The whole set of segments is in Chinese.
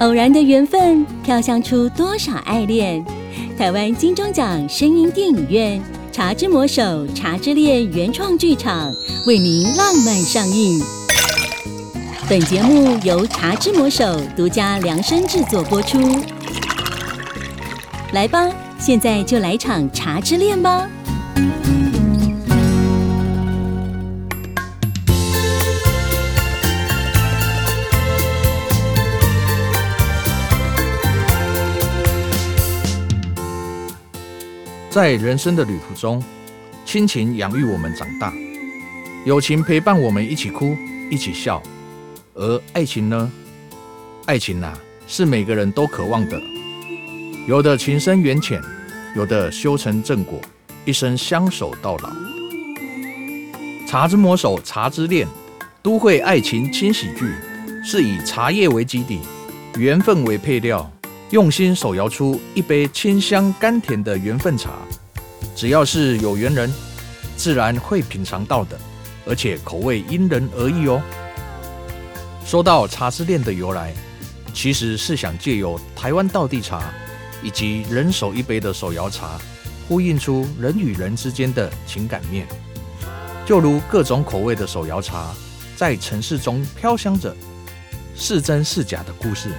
偶然的缘分，飘香出多少爱恋？台湾金钟奖声音电影院《茶之魔手》《茶之恋》原创剧场为您浪漫上映。本节目由茶之魔手独家量身制作播出。来吧，现在就来场茶之恋吧！在人生的旅途中，亲情养育我们长大，友情陪伴我们一起哭，一起笑。而爱情呢？爱情呐，是每个人都渴望的。有的情深缘浅，有的修成正果，一生相守到老。茶之魔手，茶之恋，都会爱情轻喜剧，是以茶叶为基底，缘分为配料。用心手摇出一杯清香甘甜的缘分茶，只要是有缘人，自然会品尝到的，而且口味因人而异哦。说到茶之恋的由来，其实是想借由台湾道地茶以及人手一杯的手摇茶，呼应出人与人之间的情感面。就如各种口味的手摇茶，在城市中飘香着是真是假的故事，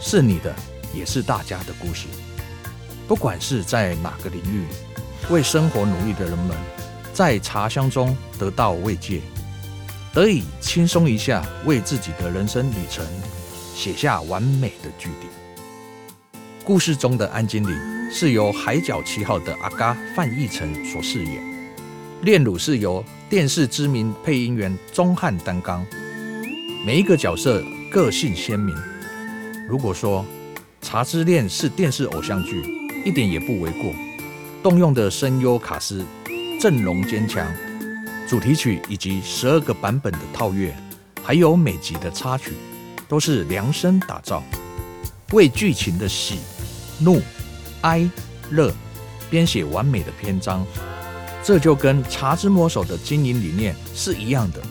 是你的。也是大家的故事。不管是在哪个领域，为生活努力的人们，在茶香中得到慰藉，得以轻松一下，为自己的人生旅程写下完美的句点。故事中的安经理是由《海角七号》的阿嘎范逸臣所饰演，炼乳是由电视知名配音员钟汉担纲，每一个角色个性鲜明。如果说，《茶之恋》是电视偶像剧，一点也不为过。动用的声优卡司阵容坚强，主题曲以及十二个版本的套乐，还有每集的插曲，都是量身打造，为剧情的喜、怒、哀、乐编写完美的篇章。这就跟《茶之魔手》的经营理念是一样的，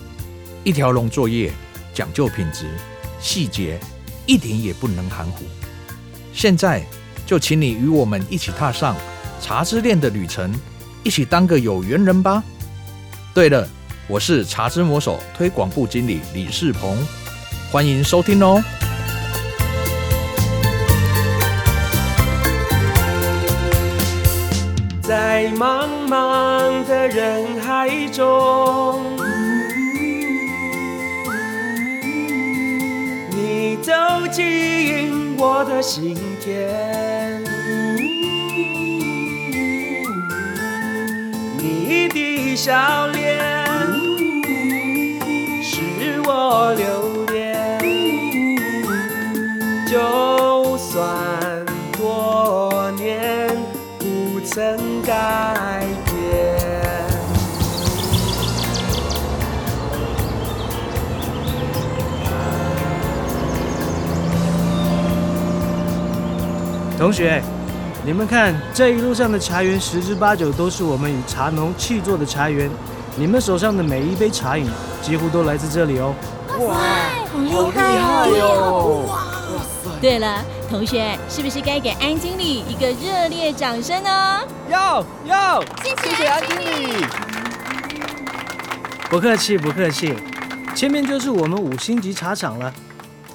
一条龙作业，讲究品质，细节一点也不能含糊。现在就请你与我们一起踏上茶之恋的旅程，一起当个有缘人吧。对了，我是茶之魔手推广部经理李世鹏，欢迎收听哦。在茫茫的人海中，你走进。我的心田，你的笑脸同学，你们看这一路上的茶园，十之八九都是我们与茶农砌作的茶园。你们手上的每一杯茶饮，几乎都来自这里哦。哇，好厉害哟！哇塞！对了，同学，是不是该给安经理一个热烈掌声呢？要要，谢谢安经理。不客气不客气，前面就是我们五星级茶厂了。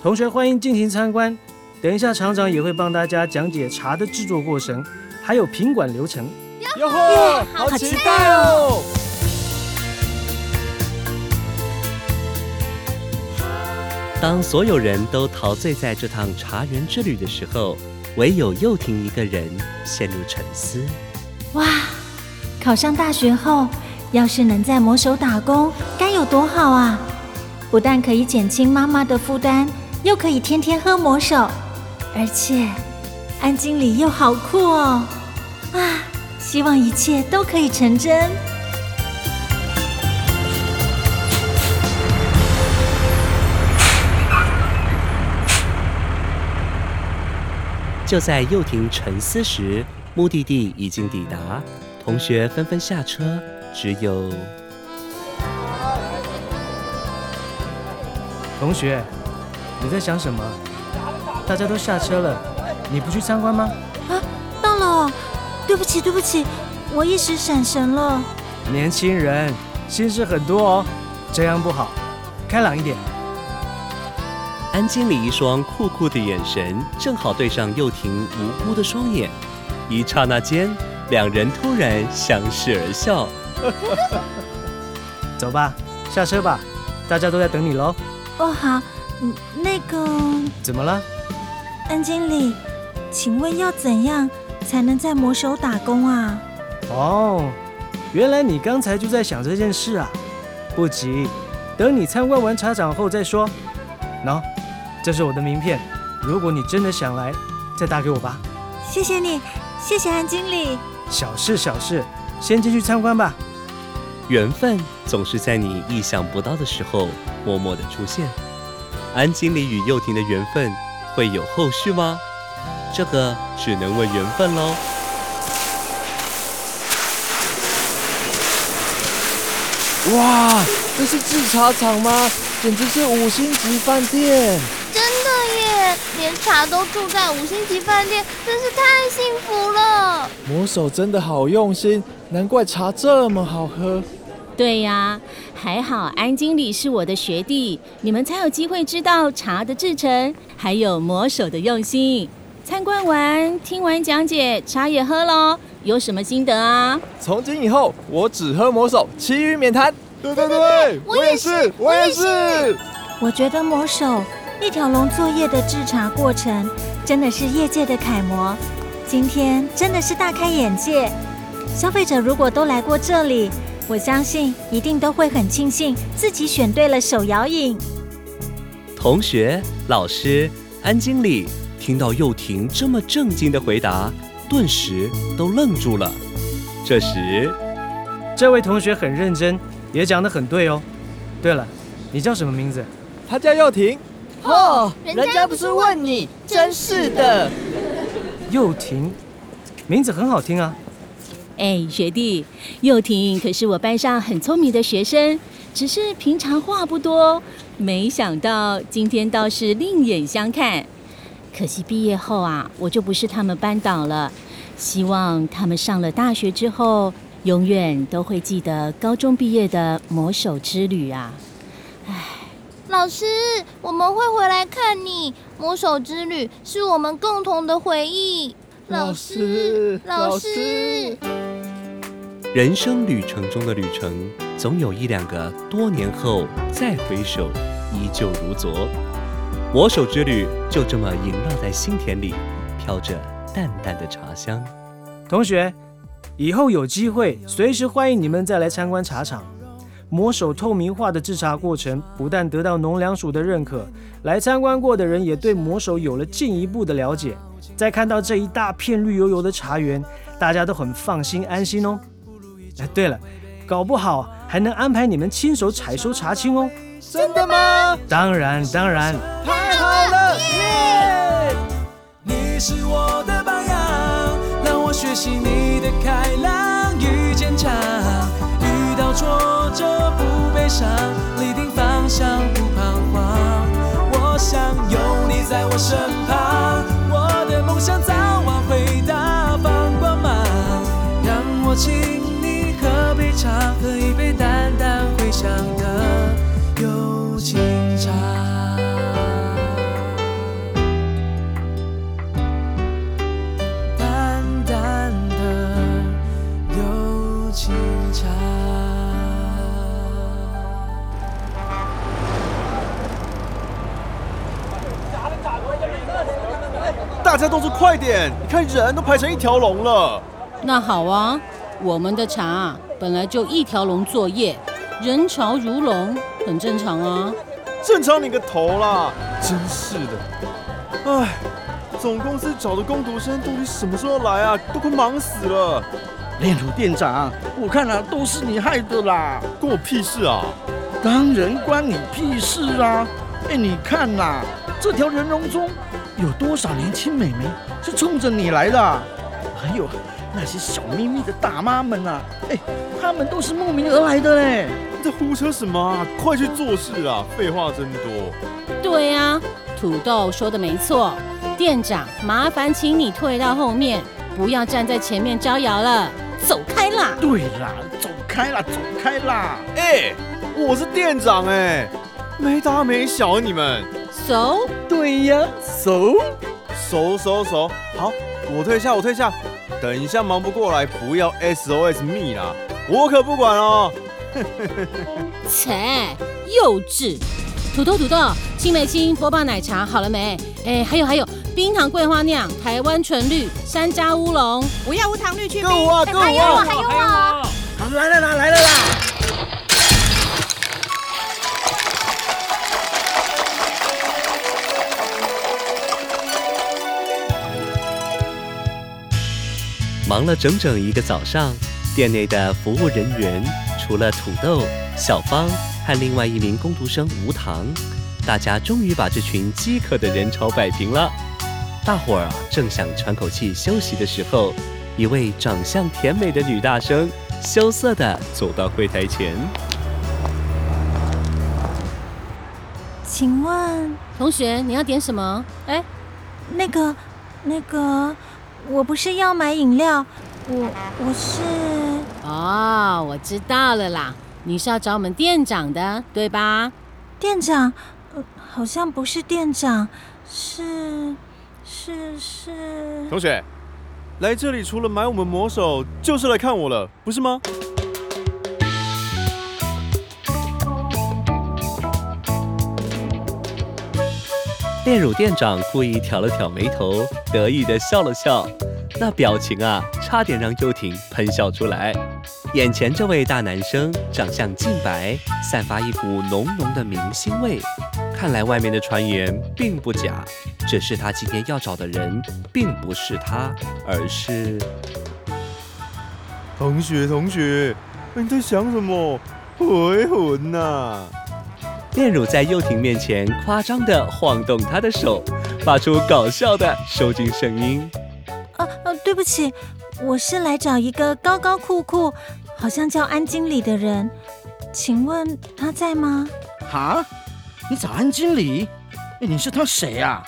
同学，欢迎尽情参观。等一下，厂长也会帮大家讲解茶的制作过程，还有品管流程。哟呵，好期待哦！当所有人都陶醉在这趟茶园之旅的时候，唯有又婷一个人陷入沉思。哇，考上大学后，要是能在魔手打工，该有多好啊！不但可以减轻妈妈的负担，又可以天天喝魔手。而且，安经理又好酷哦！啊，希望一切都可以成真。就在又廷沉思时，目的地已经抵达，同学纷纷下车，只有同学，你在想什么？大家都下车了，你不去参观吗？啊到了哦，对不起对不起，我一时闪神了。年轻人心事很多哦，这样不好，开朗一点。安经理一双酷酷的眼神正好对上幼婷无辜的双眼，一刹那间，两人突然相视而笑。走吧，下车吧，大家都在等你喽。哦好，嗯那个怎么了？安经理，请问要怎样才能在魔手打工啊？哦，原来你刚才就在想这件事啊！不急，等你参观完茶厂后再说。喏、这是我的名片，如果你真的想来，再打给我吧。谢谢你，谢谢安经理。小事小事，先进去参观吧。缘分总是在你意想不到的时候默默的出现。安经理与幼婷的缘分会有后续吗？这个只能问缘分喽。哇，这是制茶厂吗？简直是五星级饭店！真的耶，连茶都住在五星级饭店，真是太幸福了。魔手真的好用心，难怪茶这么好喝。对呀，还好安经理是我的学弟，你们才有机会知道茶的制成，还有魔手的用心。参观完，听完讲解，茶也喝喽，有什么心得啊？从今以后，我只喝魔手，其余免谈。对对对，我也是我也是。我觉得魔手一条龙作业的制茶过程真的是业界的楷模，今天真的是大开眼界。消费者如果都来过这里，我相信一定都会很庆幸自己选对了手摇饮。同学、老师、安经理听到幼婷这么正经的回答，顿时都愣住了。这时，这位同学很认真，也讲得很对哦。对了，你叫什么名字？他叫幼婷。哦，人家不是问你，真是的。幼婷，名字很好听啊。哎，学弟，幼婷可是我班上很聪明的学生，只是平常话不多，没想到今天倒是另眼相看。可惜毕业后啊，我就不是他们班导了。希望他们上了大学之后，永远都会记得高中毕业的魔手之旅啊！老师，我们会回来看你。魔手之旅是我们共同的回忆。老师，老师，人生旅程中的旅程，总有一两个多年后再回首，依旧如昨。魔手之旅就这么萦绕在心田里，飘着淡淡的茶香。同学，以后有机会，随时欢迎你们再来参观茶厂。魔手透明化的制茶过程不但得到农粮署的认可，来参观过的人也对魔手有了进一步的了解。再看到这一大片绿油油的茶园，大家都很放心安心哦。哎，对了，搞不好还能安排你们亲手采收茶青哦。真的吗？当然，当然。太好了！耶！你是我的榜样，让我学习你的开朗与坚强。遇到挫折不悲伤，立定方向不彷徨。我想有你在我身旁，我的梦想早晚会大放光芒。让我请你喝杯茶，喝一杯淡淡回香的友情茶。淡淡的友情茶。大家都说快点，你看人都排成一条龙了。那好啊，我们的茶本来就一条龙作业，人潮如龙，很正常啊。正常你个头啦！真是的，唉，总公司找的工读生到底什么时候来啊？都快忙死了。炼乳店长，我看啊，都是你害的啦！关我屁事啊！当然关你屁事啊！哎，你看呐、这条人龙中有多少年轻美眉是冲着你来的？还有，那些小秘密的大妈们啊，哎，他们都是慕名而来的嘞。你在胡扯什么啊？快去做事啊！废话真多。对呀、土豆说的没错，店长，麻烦请你退到后面，不要站在前面招摇了，走开啦！对啦，走开啦，走开啦！哎、我是店长哎、没大没小你们。熟，对呀，熟。熟熟熟，好，我退下，我退下。等一下忙不过来，不要 SOS 密啦，我可不管哦。切，幼稚！土豆土豆，青梅青波霸奶茶好了没？哎，还有还有，冰糖桂花酿、台湾纯绿、山楂乌龙，不要无糖绿去够啊够还有我，啊！还有我。好，来了啦，来了啦！忙了整整一个早上，店内的服务人员除了土豆、小芳和另外一名工读生吴糖，大家终于把这群饥渴的人潮摆平了。大伙儿啊，正想喘口气休息的时候，一位长相甜美的女大生羞涩地走到柜台前。请问同学你要点什么？哎，那个那个，我不是要买饮料，我我是哦，我知道了啦，你是要找我们店长的，对吧？店长，呃，好像不是店长，是是是。同学，来这里除了买我们魔手，就是来看我了，不是吗？炼乳店长故意挑了挑眉头，得意地笑了笑，那表情啊，差点让幽婷喷笑出来。眼前这位大男生长相净白，散发一股浓浓的明星味，看来外面的传言并不假，只是他今天要找的人并不是他，而是……同学，同学，你在想什么？回魂呐、炼乳在幼婷面前夸张地晃动她的手，发出搞笑的收紧声音。啊啊，对不起，我是来找一个高高酷酷，好像叫安经理的人，请问他在吗？哈？你找安经理？哎，你是他谁呀、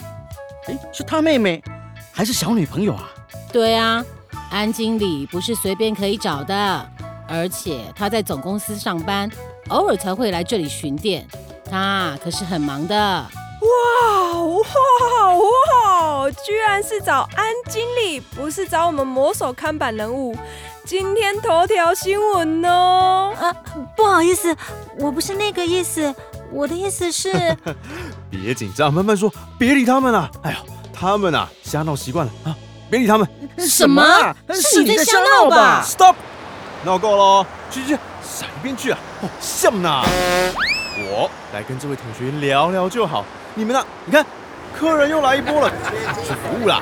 哎，是他妹妹还是小女朋友啊？对啊，安经理不是随便可以找的，而且他在总公司上班，偶尔才会来这里巡店，他可是很忙的。哇哇哇！居然是找安经理，不是找我们魔手看板人物。今天头条新闻哦。啊，不好意思，我不是那个意思，我的意思是，别紧张，慢慢说，别理他们啊！哎呀，他们啊，瞎闹习惯了啊，别理他们。什么啊是你在瞎闹吧 Stop！闹够了哦，去去去，闪一边去啊！哦，像呐！我来跟这位同学聊聊就好。你们呢？你看，客人又来一波了，去服务啦。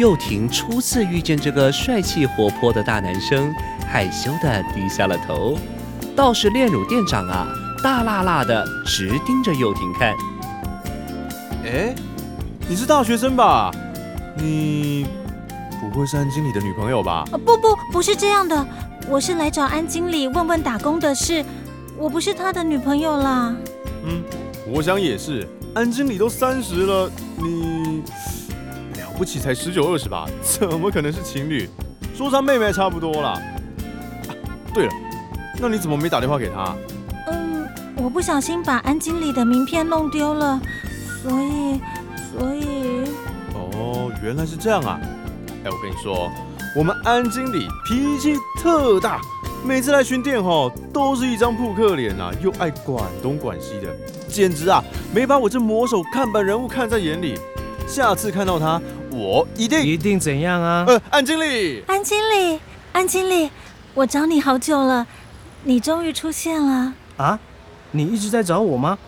幼婷初次遇见这个帅气活泼的大男生，害羞的低下了头。倒是炼乳店长啊，大辣辣的直盯着幼婷看。哎，你是大学生吧？你不会是安经理的女朋友吧？啊不不，不是这样的，我是来找安经理问问打工的事，我不是他的女朋友啦。嗯，我想也是。安经理都三十了，你了不起才十九二十吧？怎么可能是情侣？说他妹妹还差不多啦。啊，对了，那你怎么没打电话给他？嗯，我不小心把安经理的名片弄丢了，所以所以哦，原来是这样啊！哎，我跟你说，我们安经理脾气特大，每次来巡店吼，都是一张扑克脸啊，又爱管东管西的，简直啊，没把我这魔手看板人物看在眼里。下次看到他，我一定一定怎样啊？呃，安经理，安经理，安经理，我找你好久了，你终于出现了。啊，你一直在找我吗？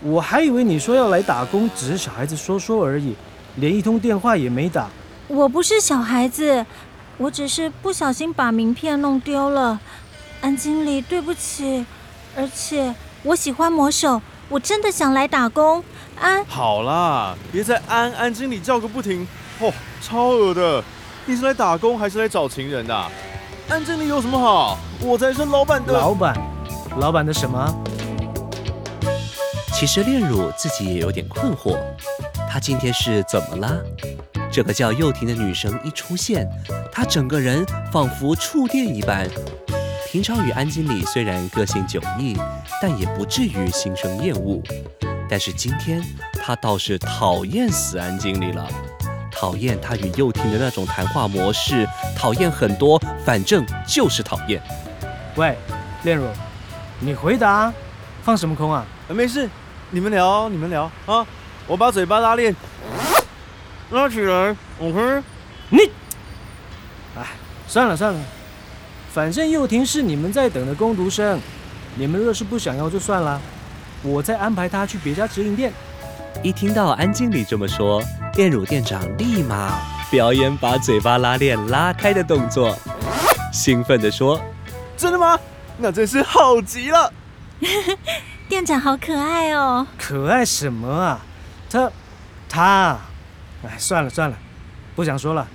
我还以为你说要来打工，只是小孩子说说而已，连一通电话也没打。我不是小孩子，我只是不小心把名片弄丢了。安经理，对不起。而且我喜欢魔手，我真的想来打工。安，好啦，别再安安经理叫个不停，哦，超恶的。你是来打工还是来找情人的？安经理有什么好？我才是老板的。老板，老板的什么？其实炼乳自己也有点困惑，她今天是怎么了？这个叫幼婷的女生一出现，她整个人仿佛触电一般。平常与安经理虽然个性迥异，但也不至于心生厌恶。但是今天她倒是讨厌死安经理了，讨厌她与幼婷的那种谈话模式，讨厌很多，反正就是讨厌。喂，炼乳，你回答，放什么空啊？没事，你们聊，你们聊啊，我把嘴巴拉链拉起来，OK。你，哎，算了算了，反正幼婷是你们在等的工读生，你们若是不想要就算了，我再安排她去别家直营店。一听到安经理这么说，店乳店长立马表演把嘴巴拉链拉开的动作，兴奋地说：“真的吗？那真是好极了！店长好可爱哦。可爱什么啊？他，他，哎，算了算了，不想说了。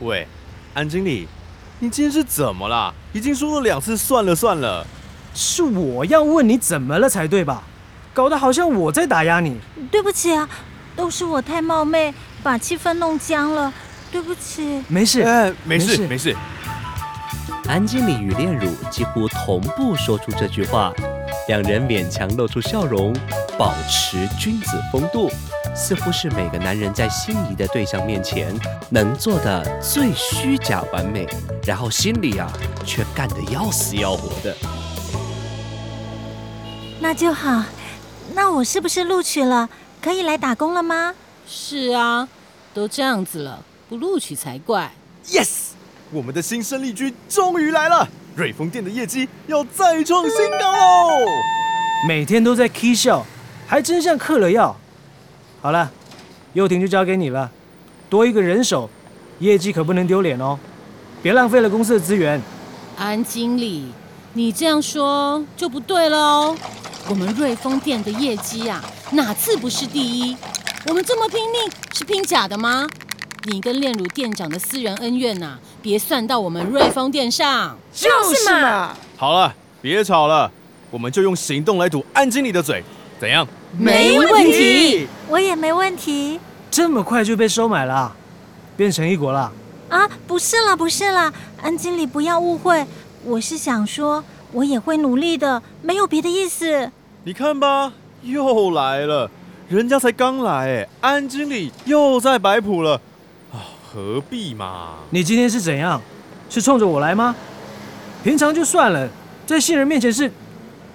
喂，安经理，你今天是怎么了？已经说了两次算了算了。是我要问你怎么了才对吧？搞得好像我在打压你。对不起啊，都是我太冒昧，把气氛弄僵了。对不起。没事，哎，没事没事。安经理与炼乳几乎同步说出这句话，两人勉强露出笑容，保持君子风度，似乎是每个男人在心仪的对象面前能做的最虚假完美，然后心里啊却干得要死要活的。那就好，那我是不是录取了？可以来打工了吗？是啊，都这样子了，不录取才怪。Yes，我们的新生力军终于来了，瑞丰店的业绩要再创新高喽！每天都在 k 笑，还真像嗑了药。好了，幼婷就交给你了，多一个人手，业绩可不能丢脸哦，别浪费了公司的资源。安经理，你这样说就不对了哦。我们瑞丰店的业绩啊，哪次不是第一？我们这么拼命，是拼假的吗？你跟炼乳店长的私人恩怨呐、别算到我们瑞丰店上。就是嘛。好了，别吵了，我们就用行动来堵安经理的嘴，怎样？没问题。我也没问题这么快就被收买了啊，变成一国了？啊！不是啦，不是啦，安经理不要误会，我是想说，我也会努力的，没有别的意思。你看吧，又来了，人家才刚来，哎，安经理又在摆谱了，啊，何必嘛？你今天是怎样？是冲着我来吗？平常就算了，在新人面前是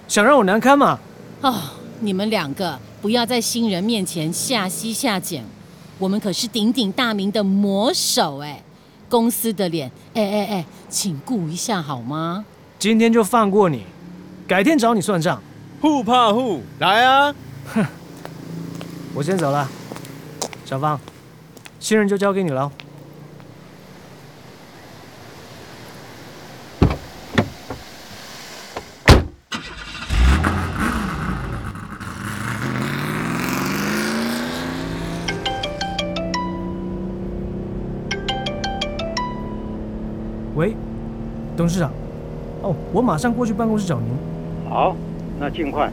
想让我难堪嘛？哦，你们两个不要在新人面前下西下简，我们可是鼎鼎大名的魔手哎，公司的脸，哎哎哎，请顾一下好吗？今天就放过你，改天找你算账。互怕互，来啊！哼我先走了，小芳，新人就交给你了。董事长，哦，我马上过去办公室找您。好，那尽快。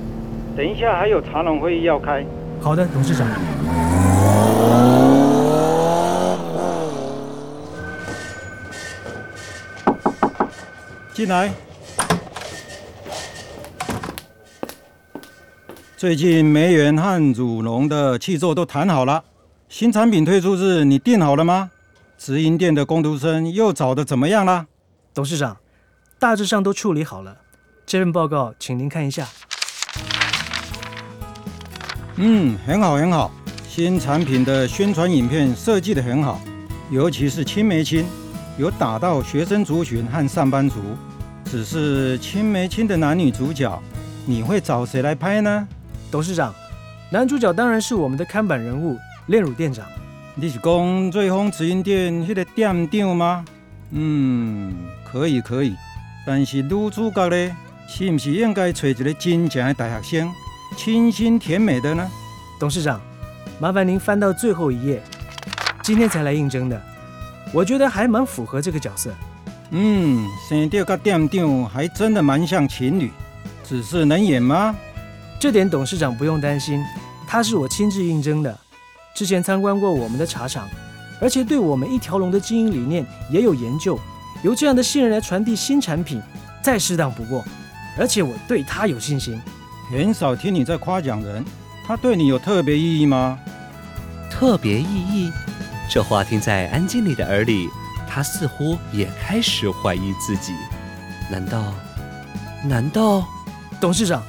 等一下还有茶农会议要开。好的，董事长。进来。最近梅园和祖龙的契作都谈好了，新产品推出日你定好了吗？直营店的工读生又找的怎么样了？董事长，大致上都处理好了，这份报告请您看一下。嗯，很好很好，新产品的宣传影片设计的很好，尤其是青梅青，有打到学生族群和上班族。只是青梅青的男女主角，你会找谁来拍呢？董事长，男主角当然是我们的看板人物炼乳店长。你是讲瑞丰直营店迄个店长吗？嗯，可以可以，但是女主角呢，是不是应该找一个真正的大学生？清新甜美的呢？董事长，麻烦您翻到最后一页。今天才来应征的，我觉得还蛮符合这个角色。嗯，生调跟店长还真的蛮像情侣，只是能演吗？这点董事长不用担心，他是我亲自应征的，之前参观过我们的茶厂，而且对我们一条龙的经营理念也有研究。由这样的新人来传递新产品，再适当不过。而且我对他有信心。很少听你在夸奖人，他对你有特别意义吗？特别意义？这话听在安经理的耳里，他似乎也开始怀疑自己。难道？难道？董事长，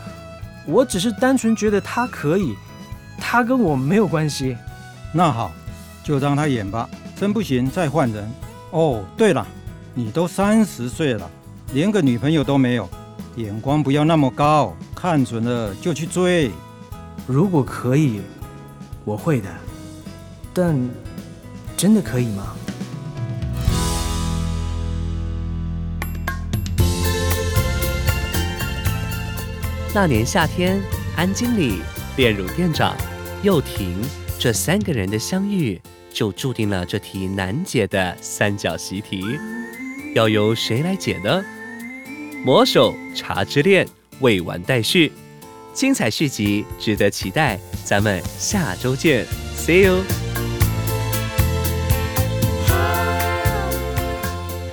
我只是单纯觉得他可以，他跟我没有关系。那好，就让他演吧。真不行再换人。哦，对了，你都三十岁了，连个女朋友都没有。眼光不要那么高，看准了就去追。如果可以，我会的。但真的可以吗？那年夏天，安经理、炼乳店长、又婷这三个人的相遇，就注定了这题难解的三角习题。要由谁来解呢？魔手茶之恋未完待续，精彩续集值得期待，咱们下周见，See you！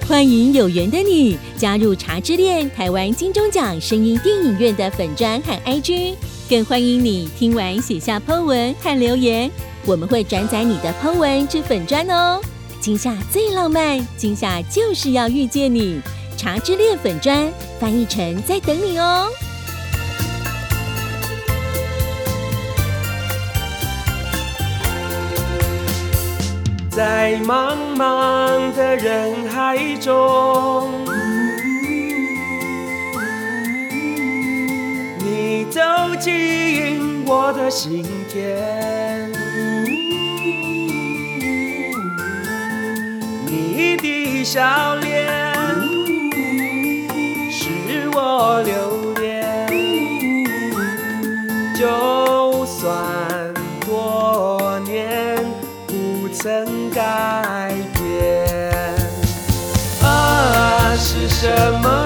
欢迎有缘的你加入茶之恋台湾金钟奖声音电影院的粉专和 IG，更欢迎你听完写下 Po 文和留言，我们会转载你的 Po 文至粉专哦。今夏最浪漫，今夏就是要遇见你。茶之恋粉砖翻译成在等你哦，在茫茫的人海中，你走进我的心田，笑脸。我留恋，就算多年不曾改变。啊，是什么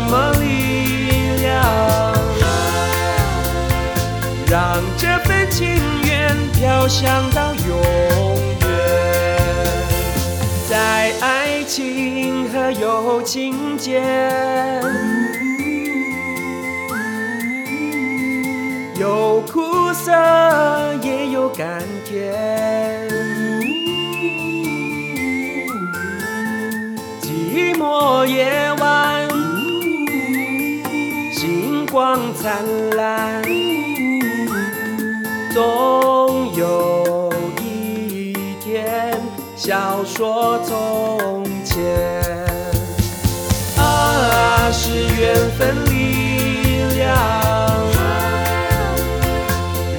什么力量？让这份情缘飘香到永远，在爱情和友情间，有苦涩也有甘甜，灿烂。总有一天，笑说从前。啊，是缘分力量，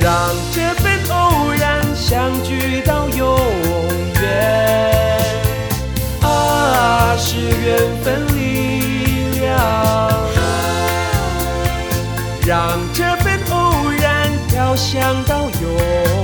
让这份偶然相聚到永远。啊，是缘分让这份偶然飘香到永